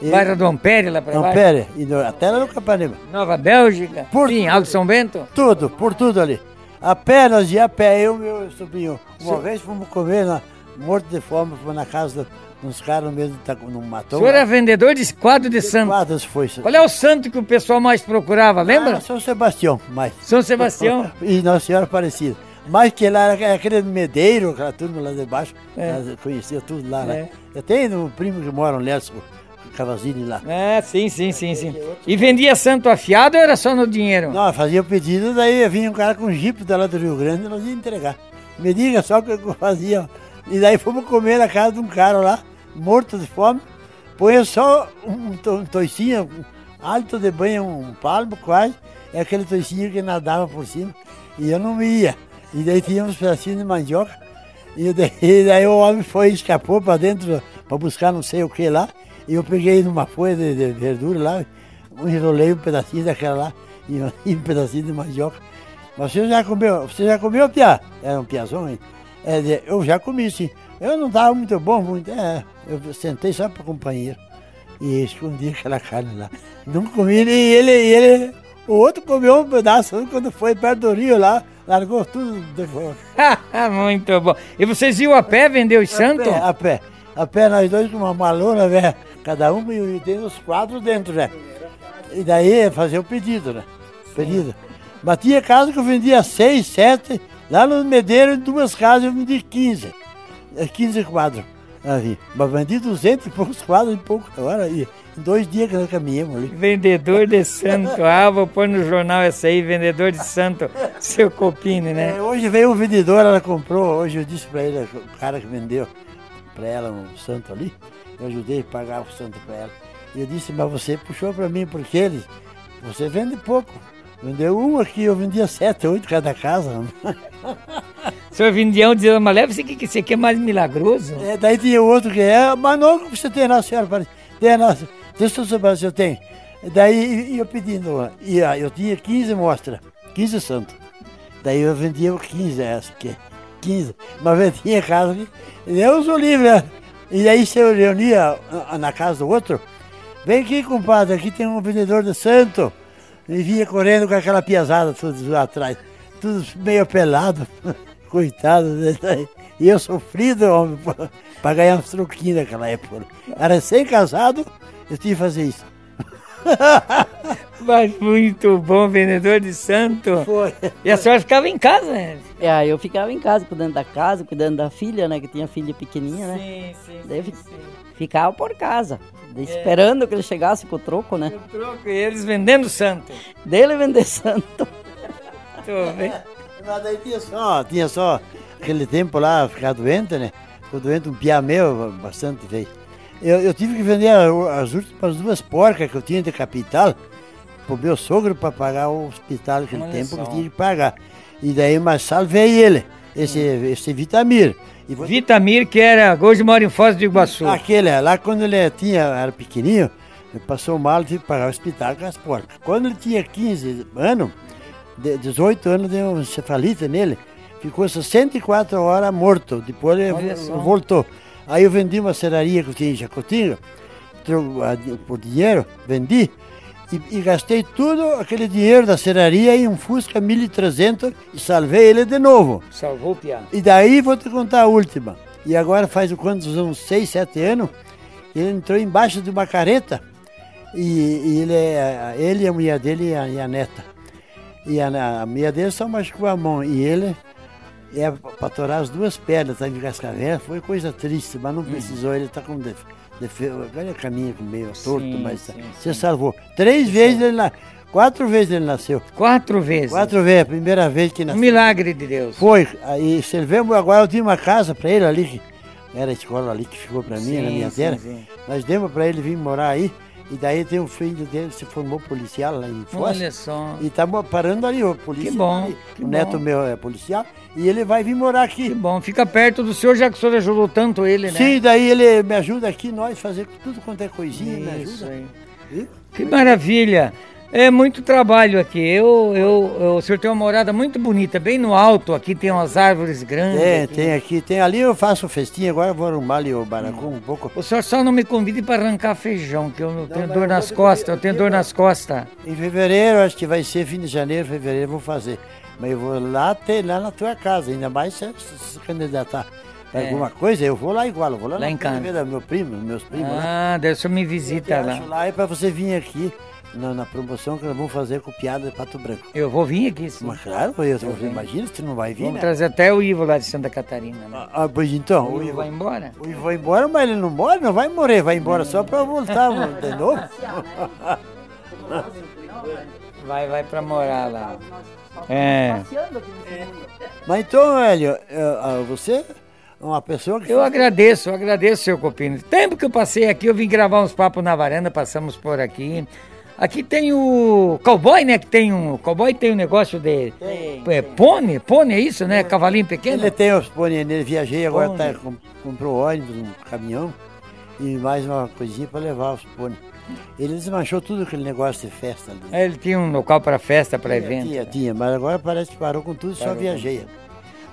C: E,
B: Bairro do Ampere, lá
C: não,
B: baixo.
C: Pera, e no- até lá no Capanema.
B: Nova Bélgica.
C: Por-
B: Sim, Alto São Bento.
C: Tudo, por tudo ali. A pé, nós ia a pé, eu e meu sobrinho. Uma vez fomos comer, na, morto de fome, fomos na casa de uns caras do taco- no
B: O
C: matão.
B: senhor é vendedor de quadro de santo.
C: Quadras foi.
B: Qual é o santo que o pessoal mais procurava, lembra?
C: Ah, São Sebastião, mais.
B: São Sebastião. [LAUGHS]
C: E Nossa Senhora Aparecida. Mais que lá era aquele medeiro, aquela turma lá de baixo,
B: É.
C: conhecia tudo lá,
B: É.
C: né? Eu tenho um primo que mora no Lécio Cavazini lá.
B: É, sim, sim, sim, sim. E vendia santo afiado ou era só no dinheiro?
C: Não, fazia o pedido, daí vinha um cara com um jipe da lá do Rio Grande e nós ia entregar. Me diga só o que eu fazia. E daí fomos comer na casa de um cara lá, morto de fome. Põe só um, to- um toicinho, um alto de banho, um palmo quase, é aquele toicinho que nadava por cima. E eu não ia. E daí tinha uns pedacinhos de mandioca. E daí, [LAUGHS] e daí o homem foi, escapou para dentro para buscar não sei o que lá. E eu peguei numa folha de, de verdura lá, enrolei um pedacinho daquela lá e, [LAUGHS] e um pedacinho de mandioca. Mas você já comeu? Você já comeu, Piá? Era um piazão, hein? É, eu já comi, sim. Eu não estava muito bom, muito. É, eu sentei só para companheiro e escondi aquela carne lá. Não comi, e ele, e ele, o outro comeu um pedaço quando foi perto do rio lá, largou tudo de fora. [LAUGHS]
B: Muito bom. E vocês iam a pé vender os santos?
C: A pé, a pé. A pé, nós dois com uma malona, velho. Cada um e tem os quatro dentro, né? E daí fazer o pedido, né? Pedido. Mas tinha casa que eu vendia seis, sete. Lá no Medeiro, em duas casas, eu vendi 15. É, 15 quadros. Ali. Mas vendi 200 e poucos quadros em pouco. Agora, em dois dias que nós caminhamos ali.
B: Vendedor de santo. Ah, vou pôr no jornal essa aí, vendedor de santo. Seu Copini,
C: É,
B: né?
C: hoje veio um vendedor, ela comprou, hoje eu disse pra ele, o cara que vendeu pra ela um santo ali, eu ajudei a pagar o santo pra ela. E eu disse, mas você puxou pra mim porque eles, você vende pouco. Vendeu um aqui, eu vendia sete, oito cada casa. [LAUGHS]
B: O senhor vendia um dizendo, mas leva aqui, que esse aqui é mais milagroso.
C: É, daí tinha outro que é, mas não que você tem na senhora, parece. Tem na, deixa eu saber se eu tenho. Daí eu pedindo, e ah, eu tinha 15 mostras, 15 santos. Daí eu vendia 15 essa aqui, 15. Mas tinha casa que, Deus o livre. E daí se eu reunia ah, na casa do outro, vem aqui, compadre, aqui tem um vendedor de santo. E vinha correndo com aquela piazada tudo atrás, tudo meio pelado, [LAUGHS] coitado. E eu sofrido, homem, para ganhar uns troquinhos naquela época. Era recém-casado, eu tinha que fazer isso. [LAUGHS]
B: Mas muito bom, vendedor de santo.
C: Foi.
B: E a senhora ficava em casa, né?
D: É, eu ficava em casa, cuidando da casa, cuidando da filha, né? Que tinha filha pequenininha, né?
B: Sim, sim,
D: Daí
B: sim, sim.
D: Ficava por casa, esperando que ele chegasse com o troco, né?
B: O troco e eles vendendo santo.
D: Dele vender santo. [LAUGHS]
B: Tô vendo.
C: Mas daí tinha só, tinha só aquele tempo lá, ficar doente, né? Ficou doente um piá meu, bastante feio. Eu, eu tive que vender as últimas duas porcas que eu tinha de capital pro meu sogro para pagar o hospital naquele
B: Olha
C: tempo
B: só.
C: que eu tinha que pagar. E daí, mas salvei ele, esse, esse Vitamir. E vou-
B: Vitamir, que era, hoje mora em Foz do Iguaçu.
C: Aquele, lá quando ele tinha, era pequenininho, ele passou mal, tive que pagar o hospital com as porcas. Quando ele tinha 15 anos, de- 18 anos, deu um encefalite nele, ficou 64 horas morto, depois ele
B: Olha
C: vo-
B: só.
C: voltou. Aí eu vendi uma serraria que eu tinha em Jacotinga, tro- a di- por dinheiro, vendi, e, e gastei tudo aquele dinheiro da serraria em um Fusca 1300 e salvei ele de novo.
B: Salvou o piá.
C: E daí vou te contar a última. E agora faz quantos? Uns 6, 7 anos. Ele entrou embaixo de uma careta. E, e ele, é- ele, a mulher dele e a, e a neta. E a, a mulher dele só machucou a mão. E ele é para torar as duas pernas, tá em Cascavel. Foi coisa triste, mas não precisou. Ele está com def, ele caminha com meio torto,
B: Sim,
C: mas
B: sim,
C: você salvou. Três vezes ele na, quatro vezes ele nasceu.
B: Quatro vezes.
C: Quatro vezes, a primeira vez que
B: Um
C: nasceu.
B: milagre de Deus.
C: Foi, aí servimos agora, eu tinha uma casa para ele ali, que era a escola ali que ficou para mim,
B: Sim,
C: na minha
B: sim,
C: terra.
B: sim.
C: Nós demos para ele vir morar aí, e daí tem um filho dele que se formou policial lá em Foz.
B: Olha só.
C: E estamos parando ali, o polícia.
B: Que bom, que
C: o neto
B: bom.
C: meu é policial, e ele vai vir morar
B: Que
C: aqui.
B: bom. Fica perto do senhor, já que o senhor ajudou tanto ele, né?
C: Sim, daí ele me ajuda aqui, nós fazer tudo quanto é coisinha, me
B: Isso
C: ajuda.
B: aí. Que maravilha. É muito trabalho aqui. Eu, eu, eu- o senhor tem uma morada muito bonita, bem no alto. Aqui tem umas árvores grandes.
C: Tem,
B: aqui.
C: tem aqui, tem ali, eu faço festinha, agora eu vou arrumar ali o baracão um pouco.
B: O senhor só não me convide para arrancar feijão, que eu não tenho dor
C: eu
B: nas costas. Eu tenho dor nas costas.
C: Em fevereiro, acho que vai ser fim de janeiro, fevereiro, eu vou fazer. Mas eu vou lá ter lá na tua casa, ainda mais se se, se candidatar para
B: É.
C: alguma coisa, eu vou lá igual, eu vou lá,
B: Lá
C: na
B: em casa.
C: meu primo, meus primos lá.
B: Ah, daí o senhor me
C: Eu te
B: visita lá.
C: lá é para você vir aqui na, na promoção que nós vamos fazer com piada de Pato Branco.
B: Eu vou vir aqui, sim.
C: Mas claro, eu, você imagina, você não vai vir,
B: Vamos
C: né?
B: trazer até o Ivo lá de Santa Catarina. Né?
C: Ah, ah, pois então,
B: O
C: o
B: Ivo vai embora?
C: o Ivo vai embora, mas ele não morre, não vai morrer, vai embora só para voltar [LAUGHS] de novo.
B: Vai, vai para morar lá. É.
C: Mas então, velho, eh, ah, você é uma pessoa que
B: Eu agradeço, eu agradeço, seu Copino. Tempo que eu passei aqui, eu vim gravar uns papos na varanda, passamos por aqui. Aqui tem o cowboy, né? Que tem um. Cowboy tem um negócio de. É, pônei, pônei é isso, né? Cavalinho pequeno.
C: Ele tem os pônei nele, viajei, agora tá, com- comprou ônibus, um caminhão e mais uma coisinha para levar os pônei. Ele desmanchou tudo aquele negócio de festa ali.
B: É, Ele tinha um local para festa, para evento.
C: Tinha, tinha, mas agora parece que parou com tudo, só viajei.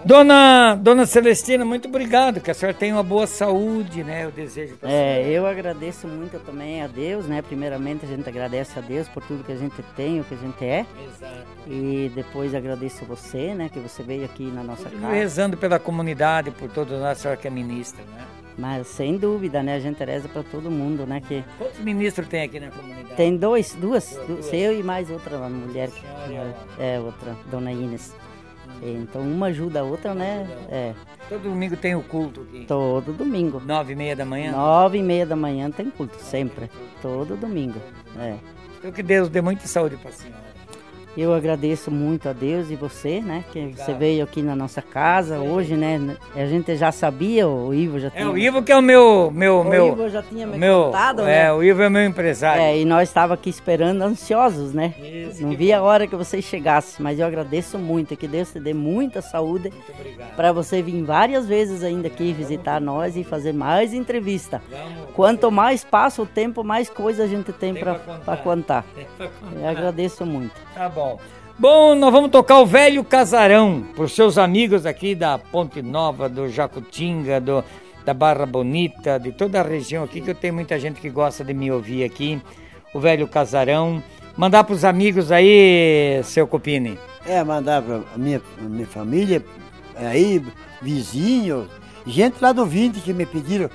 B: Dona, Dona Celestina, muito obrigado. Que a senhora tenha uma boa saúde, né? Eu desejo para
D: É, eu agradeço muito também a Deus, né? Primeiramente a gente agradece a Deus por tudo que a gente tem, o que a gente é.
B: Exato.
D: E depois agradeço você, né? Que você veio aqui na nossa casa.
B: rezando pela comunidade, por nós, a senhora que é ministra, né?
D: Mas sem dúvida, né? A gente reza para todo mundo, né? Que
B: Quantos ministros tem aqui na comunidade?
D: tem dois, duas, du-
B: duas.
D: eu e mais outra mulher,
B: Senhora.
D: é outra, Dona Inês. Então uma ajuda a outra, né? É,
B: Todo domingo tem o culto aqui.
D: todo domingo.
B: Nove e meia da manhã.
D: Nove e meia da manhã tem culto, sempre. Todo domingo. É.
B: Então que Deus dê muita saúde para a senhora.
D: Eu agradeço muito a Deus e você, né? Que você veio aqui na nossa casa hoje, né? A gente já sabia, o Ivo já
B: É
D: tinha.
B: o Ivo que é o meu, meu,
D: o
B: meu,
D: Ivo já tinha me
B: meu,
D: contado,
B: é,
D: né?
B: o Ivo é meu empresário.
D: É, e nós estava aqui esperando, ansiosos, né?
B: Isso,
D: Não
B: que
D: vi a hora que vocês chegassem, mas eu agradeço muito, que Deus te dê muita saúde
B: obrigado.
D: para você vir várias vezes ainda aqui visitar nós e fazer mais entrevista.
B: Vamos.
D: Quanto mais passa o tempo, mais coisa a gente tem
B: Tem
D: para
B: contar.
D: contar. [LAUGHS]
B: Tem pra contar.
D: Eu agradeço muito.
B: Tá bom. Bom, nós vamos tocar o Velho Casarão para seus amigos aqui da Ponte Nova, do Jacutinga, do, da Barra Bonita, de toda a região aqui, que eu tenho muita gente que gosta de me ouvir aqui. O Velho Casarão. Mandar para os amigos aí, seu Copini.
C: É, mandar para a minha, minha família, aí, vizinhos, gente lá do 20 que me pediram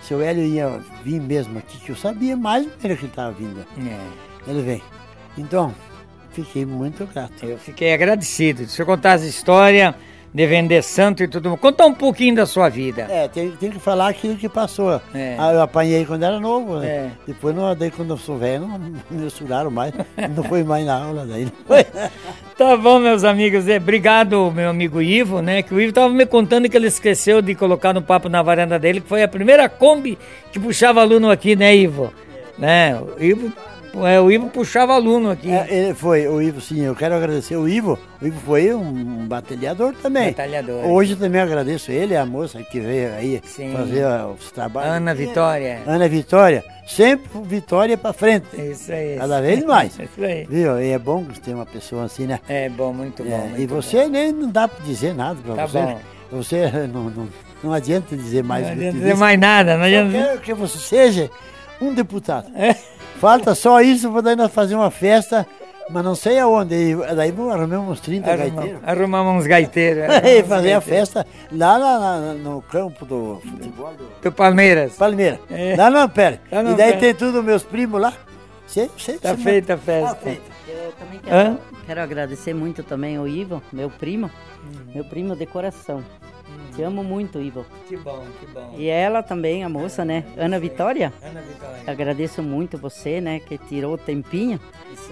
C: se o Hélio ia vir mesmo aqui, que eu sabia mais ou menos que ele estava vindo.
B: É.
C: Ele vem. Então, fiquei muito grato.
B: Eu fiquei agradecido. Se eu contasse a história de vender santo e tudo. Conta um pouquinho da sua vida.
C: É, tem, tem que falar aquilo que passou.
B: É.
C: Ah, eu apanhei quando era novo, né?
B: É.
C: Depois, não, daí quando eu sou velho, não me misturaram mais. [LAUGHS] não foi mais na aula daí. [LAUGHS]
B: Tá bom, meus amigos. É, obrigado, meu amigo Ivo, né? Que o Ivo tava me contando que ele esqueceu de colocar no papo na varanda dele, que foi a primeira Kombi que puxava aluno aqui, né, Ivo? Né? O Ivo, é, o Ivo puxava aluno aqui.
C: É, ele foi, o Ivo, sim, eu quero agradecer o Ivo. O Ivo foi um, batalhador também.
B: Batalhador.
C: Hoje também agradeço ele, a moça que veio aí
B: Sim.
C: fazer os trabalhos.
B: Ana Vitória.
C: Ana Vitória. Sempre vitória pra frente.
B: Isso aí.
C: Cada vez mais. [LAUGHS]
B: Isso aí.
C: Viu? E é bom ter uma pessoa assim, né?
B: É bom, muito bom.
C: É,
B: muito
C: e
B: bom.
C: você nem não dá pra dizer nada pra
B: Tá
C: você.
B: bom.
C: Você [LAUGHS] não, não, não adianta dizer mais
B: Não adianta dizer mais nada, não
C: Eu
B: adianta.
C: quero que você seja um deputado.
B: É.
C: Falta só isso para nós fazer uma festa, mas não sei aonde. E daí arrumar uns 30
B: Arrumamos,
C: gaiteiros.
B: arrumamos uns gaiteiros. [LAUGHS]
C: E
B: arrumamos
C: fazer a festa lá na- na- no campo do futebol do
B: Do Palmeiras.
C: Palmeiras.
B: É.
C: Lá no Ampere.
B: Lá no
C: E daí
B: Ampere.
C: tem tudo meus primos lá. Sei, sei,
B: Tá feita a
C: Tá
B: festa.
C: feito.
D: Eu também
B: Hã?
D: quero, quero agradecer muito também ao Ivo, meu primo, meu primo de coração. Te amo muito, Ivo.
B: Que bom, que bom.
D: E ela também, a moça, né? Ana Vitória.
B: Ana Vitória.
D: Agradeço muito você, né? Que tirou o tempinho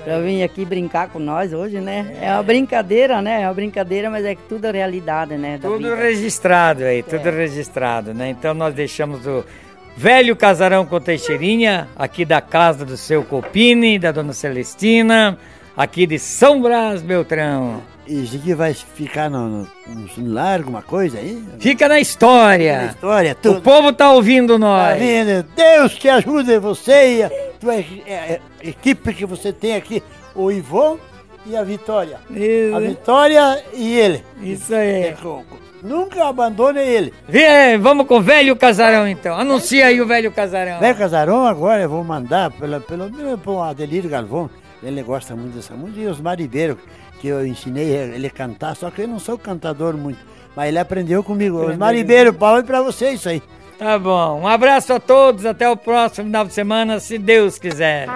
D: pra vir aqui brincar com nós hoje, né? É uma brincadeira, né? É uma brincadeira, mas é que tudo é realidade, né? da
B: Tudo
D: vida.
B: registrado aí, tudo registrado, né? Então nós deixamos o velho casarão com Teixeirinha, aqui da casa do seu Copini, da dona Celestina, aqui de São Brás, Beltrão.
C: E isso aqui vai ficar no, no, no alguma coisa aí?
B: Fica na
C: Na
B: história.
C: história,
B: O
C: tudo.
B: povo tá ouvindo
C: Tá
B: nós.
C: vendo? Deus te ajude, você e a tua e- é, é, equipe que você tem aqui, o Ivon e a Vitória. A
B: Isso,
C: Vitória e ele.
B: isso aí.
C: Nunca abandone ele.
B: Vê, vamos com o velho casarão então. Anuncia aí o velho casarão.
C: Velho Casarão, agora eu vou mandar pelo, pelo, pelo Adelírio Galvão. Ele gosta muito dessa música. E os Maribeiros, que eu ensinei ele a cantar, só que eu não sou cantador muito. Mas ele aprendeu comigo. Os Maribeiros, pau pra você isso aí.
B: Tá bom. Um abraço a todos. Até o próximo final de semana, se Deus quiser.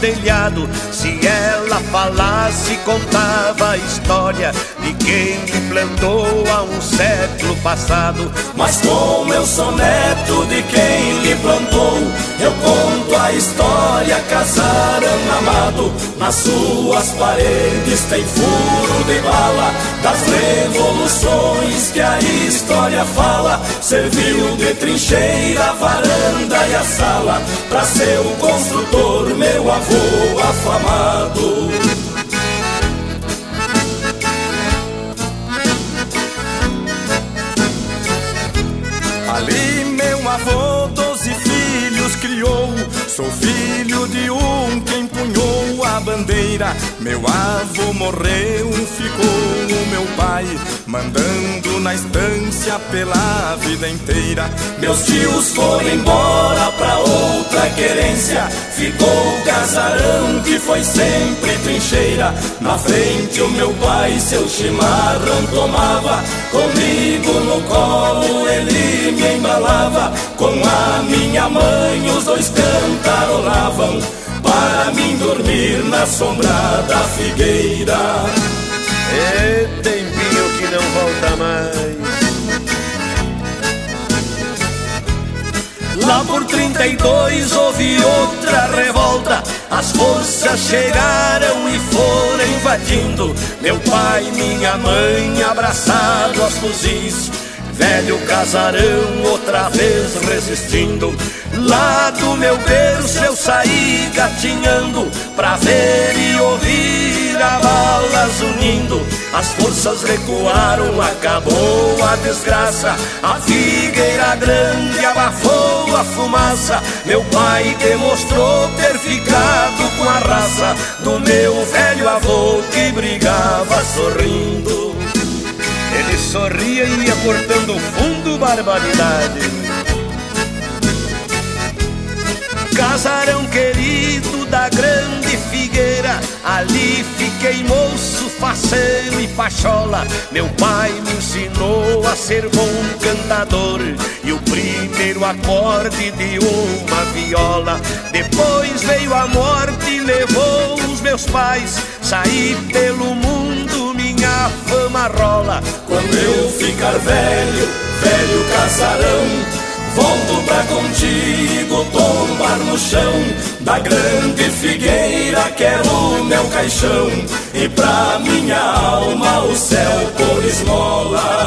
E: Telhado Se ela falasse, contava a história De quem lhe plantou há um século passado
F: Mas como eu sou neto de quem lhe plantou, eu conto a história casarão amado. Nas suas paredes tem furo de bala das revoluções que a história fala. Serviu de trincheira, varanda e a sala para seu construtor, meu avô afamado. Ali meu avô doze filhos criou Sou filho de um que empunhou a bandeira Meu avô morreu, ficou o meu pai Mandando na estância pela vida inteira. Meus tios foram embora pra outra querência. Ficou o casarão que foi sempre trincheira. Na frente o meu pai seu chimarrão tomava. Comigo no colo ele me embalava. Com a minha mãe os dois cantarolavam Para mim dormir na sombra da figueira
E: É tempinho que não volta mais Lá por 32 houve outra revolta. As forças chegaram e foram invadindo. Meu pai e minha mãe abraçados aos fuzis. velho casarão outra vez resistindo. Lá do meu berço eu saí gatinhando pra ver e ouvir a balas unindo. As forças recuaram, acabou a desgraça. A figueira grande abafou a fumaça. Meu pai demonstrou ter ficado com a raça do meu velho avô que brigava sorrindo. Ele sorria e ia cortando fundo barbaridade. Casarão querido da grande figueira, ali fiquei moço, faceiro e pachola. Meu pai me ensinou a ser bom cantador e o primeiro acorde de uma viola. Depois veio a morte e levou os meus pais. Saí pelo mundo, minha fama rola.
F: Quando eu ficar velho, velho casarão Volto pra contigo tombar no chão da grande figueira, quero o meu caixão e pra minha alma o céu por esmola.